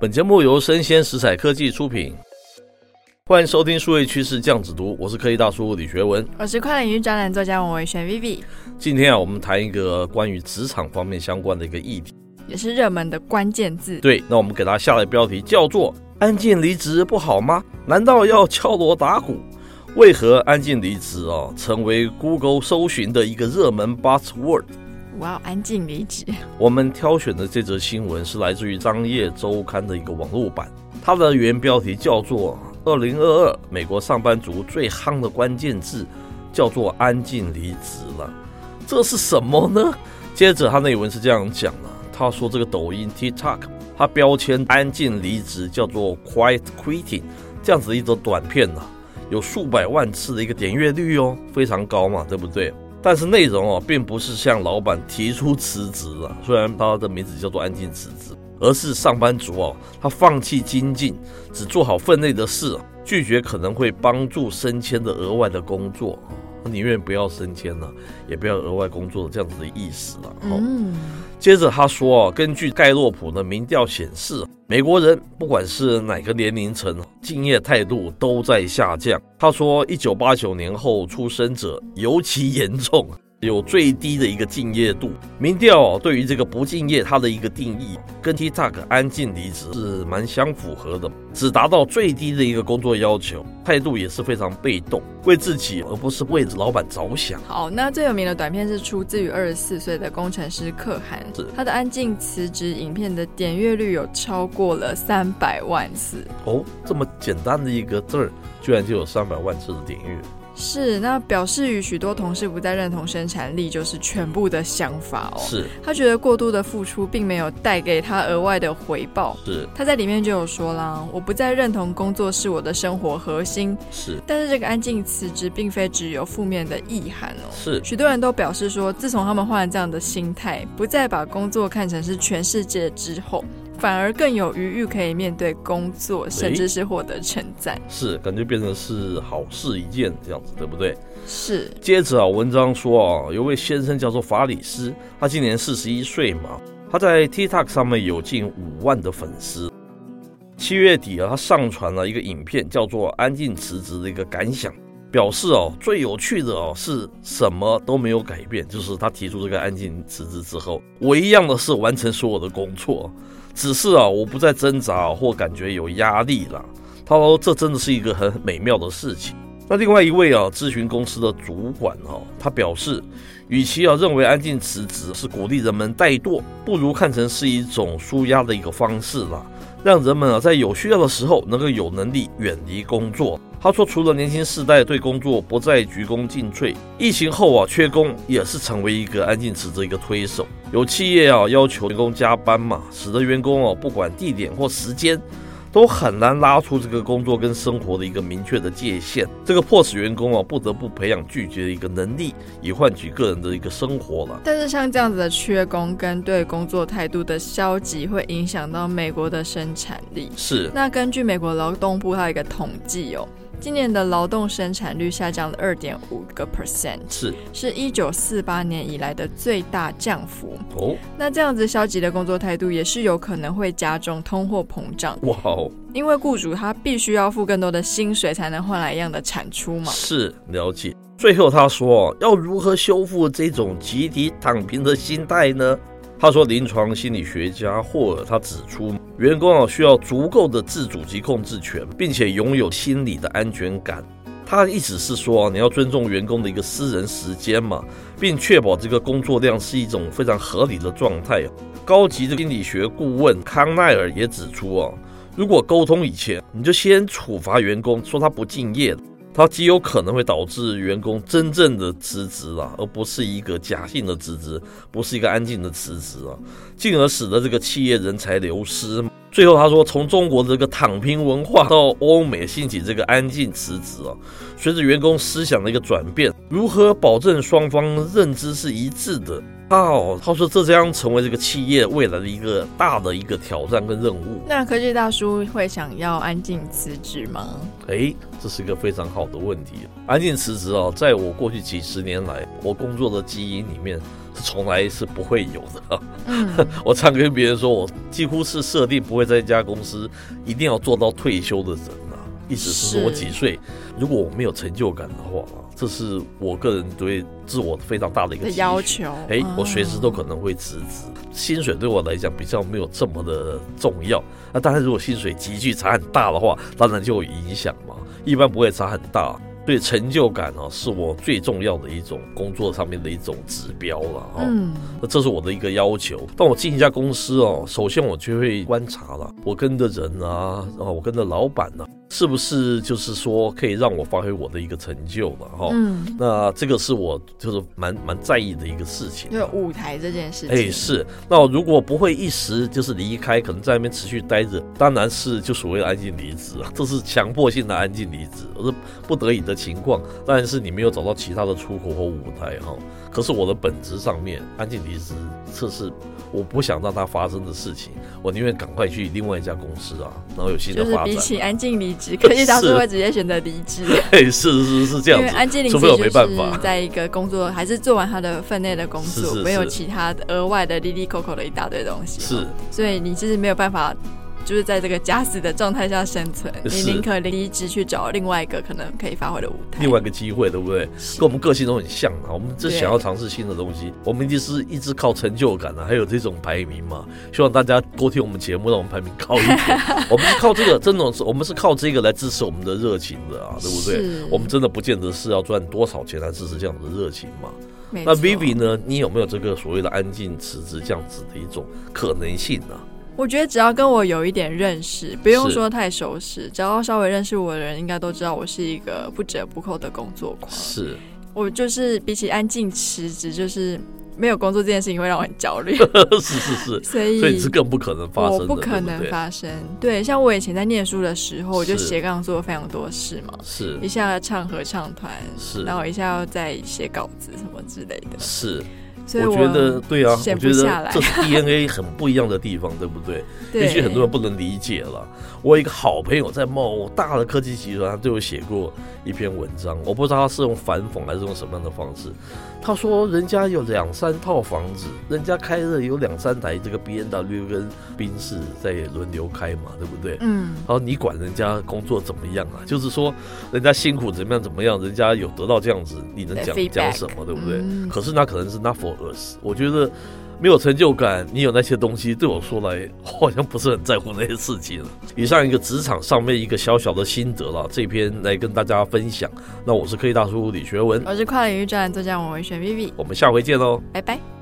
本节目由生鲜食材科技出品，欢迎收听数位趋势酱子读，我是科技大叔李学文，我是跨领域专栏作家王维轩 Vivi。今天啊，我们谈一个关于职场方面相关的一个议题，也是热门的关键字。对，那我们给它下的标题叫做“安静离职不好吗？难道要敲锣打鼓？为何安静离职啊成为 Google 搜寻的一个热门 Buzzword？” 我要安静离职。我们挑选的这则新闻是来自于《商业周刊》的一个网络版，它的原标题叫做“二零二二美国上班族最夯的关键字叫做安静离职了”，这是什么呢？接着他内文是这样讲的，他说这个抖音 TikTok 它标签安静离职叫做 Quiet Quitting，这样子一则短片呢，有数百万次的一个点阅率哦，非常高嘛，对不对？但是内容哦，并不是向老板提出辞职啊，虽然他的名字叫做安静辞职，而是上班族哦，他放弃精进，只做好分内的事，拒绝可能会帮助升迁的额外的工作。宁愿不要升迁了，也不要额外工作的这样子的意思了。嗯，接着他说啊，根据盖洛普的民调显示，美国人不管是哪个年龄层，敬业态度都在下降。他说，一九八九年后出生者尤其严重。有最低的一个敬业度，民调对于这个不敬业，它的一个定义跟 TikTok 安静离职是蛮相符合的，只达到最低的一个工作要求，态度也是非常被动，为自己而不是为老板着想。好，那最有名的短片是出自于二十四岁的工程师可汗，他的安静辞职影片的点阅率有超过了三百万次哦，这么简单的一个字儿，居然就有三百万次的点阅。是，那表示与许多同事不再认同生产力就是全部的想法哦。是，他觉得过度的付出并没有带给他额外的回报。是，他在里面就有说啦，我不再认同工作是我的生活核心。是，但是这个安静辞职并非只有负面的意涵哦。是，许多人都表示说，自从他们换了这样的心态，不再把工作看成是全世界之后。反而更有余裕可以面对工作，甚至是获得称赞。是，感觉变成是好事一件这样子，对不对？是。接着啊，文章说啊，有位先生叫做法里斯，他今年四十一岁嘛，他在 TikTok 上面有近五万的粉丝。七月底啊，他上传了一个影片，叫做《安静辞职》的一个感想，表示哦，最有趣的哦是什么都没有改变，就是他提出这个安静辞职之后，我一样的是完成所有的工作。只是啊，我不再挣扎或感觉有压力了。他说，这真的是一个很美妙的事情。那另外一位啊，咨询公司的主管哦，他表示，与其啊认为安静辞职是鼓励人们怠惰，不如看成是一种舒压的一个方式了，让人们啊在有需要的时候能够有能力远离工作。他说，除了年轻世代对工作不再鞠躬尽瘁，疫情后啊，缺工也是成为一个安静辞职一个推手。有企业啊要求员工加班嘛，使得员工哦不管地点或时间，都很难拉出这个工作跟生活的一个明确的界限。这个迫使员工啊不得不培养拒绝的一个能力，以换取个人的一个生活了。但是像这样子的缺工跟对工作态度的消极，会影响到美国的生产力。是。那根据美国劳动部它有一个统计哦。今年的劳动生产率下降了二点五个 percent，是是一九四八年以来的最大降幅。哦，那这样子消极的工作态度也是有可能会加重通货膨胀。哇哦，因为雇主他必须要付更多的薪水才能换来一样的产出嘛。是，了解。最后他说，要如何修复这种集体躺平的心态呢？他说，临床心理学家霍尔他指出，员工啊需要足够的自主及控制权，并且拥有心理的安全感。他的意思是说，你要尊重员工的一个私人时间嘛，并确保这个工作量是一种非常合理的状态。高级的心理学顾问康奈尔也指出啊，如果沟通以前你就先处罚员工，说他不敬业。它极有可能会导致员工真正的辞职啊，而不是一个假性的辞职，不是一个安静的辞职啊，进而使得这个企业人才流失。最后他说，从中国的这个躺平文化到欧美兴起这个安静辞职啊，随着员工思想的一个转变，如何保证双方认知是一致的？哦，他说这将成为这个企业未来的一个大的一个挑战跟任务。那科技大叔会想要安静辞职吗？诶，这是一个非常好的问题。安静辞职啊，在我过去几十年来，我工作的基因里面从来是不会有的。嗯，我常跟别人说，我几乎是设定不会在一家公司一定要做到退休的人啊。意思是说我几岁，如果我没有成就感的话，这是我个人对自我非常大的一个要求。哎，我随时都可能会辞职。薪水对我来讲比较没有这么的重要。那当然，如果薪水急剧差很大的话，当然就有影响嘛。一般不会差很大。对成就感啊，是我最重要的一种工作上面的一种指标了哈。嗯，那这是我的一个要求。当我进一家公司哦，首先我就会观察了，我跟的人啊，然后我跟的老板呢。是不是就是说可以让我发挥我的一个成就了哈？嗯，那这个是我就是蛮蛮在意的一个事情，就舞台这件事情。哎，是。那我如果不会一时就是离开，可能在那边持续待着，当然是就所谓的安静离职啊，这是强迫性的安静离职，而是不得已的情况。当然是你没有找到其他的出口或舞台哈。可是我的本质上面，安静离职，这是我不想让它发生的事情。我宁愿赶快去另外一家公司啊，然后有新的发展。就是比起安静离职，科技大叔会直接选择离职。对，是是是这样。因为安静离职就是在一个工作，还是做完他的分内的工作，是是是没有其他额外的利利扣扣的一大堆东西。是，所以你就是没有办法。就是在这个假死的状态下生存，你宁可离职去找另外一个可能可以发挥的舞台，另外一个机会，对不对？跟我们个性都很像啊。我们这想要尝试新的东西，我们一直是一直靠成就感啊，还有这种排名嘛。希望大家多听我们节目，让我们排名高一点。我们是靠这个，真的是我们是靠这个来支持我们的热情的啊，对不对？我们真的不见得是要赚多少钱来支持这样的热情嘛。那 Vivi 呢？你有没有这个所谓的安静辞职这样子的一种可能性呢？我觉得只要跟我有一点认识，不用说太熟识，只要稍微认识我的人，应该都知道我是一个不折不扣的工作狂。是，我就是比起安静辞职，就是没有工作这件事情会让我很焦虑。是是是，所以所以是更不可能发生，我不可能发生。对，对，像我以前在念书的时候，我就斜杠做了非常多事嘛，是一下要唱合唱团，是，然后一下要再写稿子什么之类的，是。我觉得对啊，我觉得这是 DNA 很不一样的地方，对不对？对，也许很多人不能理解了。我有一个好朋友在某大的科技集团，他对我写过一篇文章，我不知道他是用反讽还是用什么样的方式。他说人家有两三套房子，人家开了有两三台这个 B N W 跟宾士在轮流开嘛，对不对？嗯。然后你管人家工作怎么样啊？就是说人家辛苦怎么样怎么样，人家有得到这样子，你能讲讲什么，对不对？嗯。可是那可能是 not 我觉得。没有成就感，你有那些东西，对我说来好像不是很在乎那些事情。以上一个职场上面一个小小的心得了，这篇来跟大家分享。那我是科技大叔李学文，我是跨领域专栏作家王维轩 Vivi，我们下回见喽，拜拜。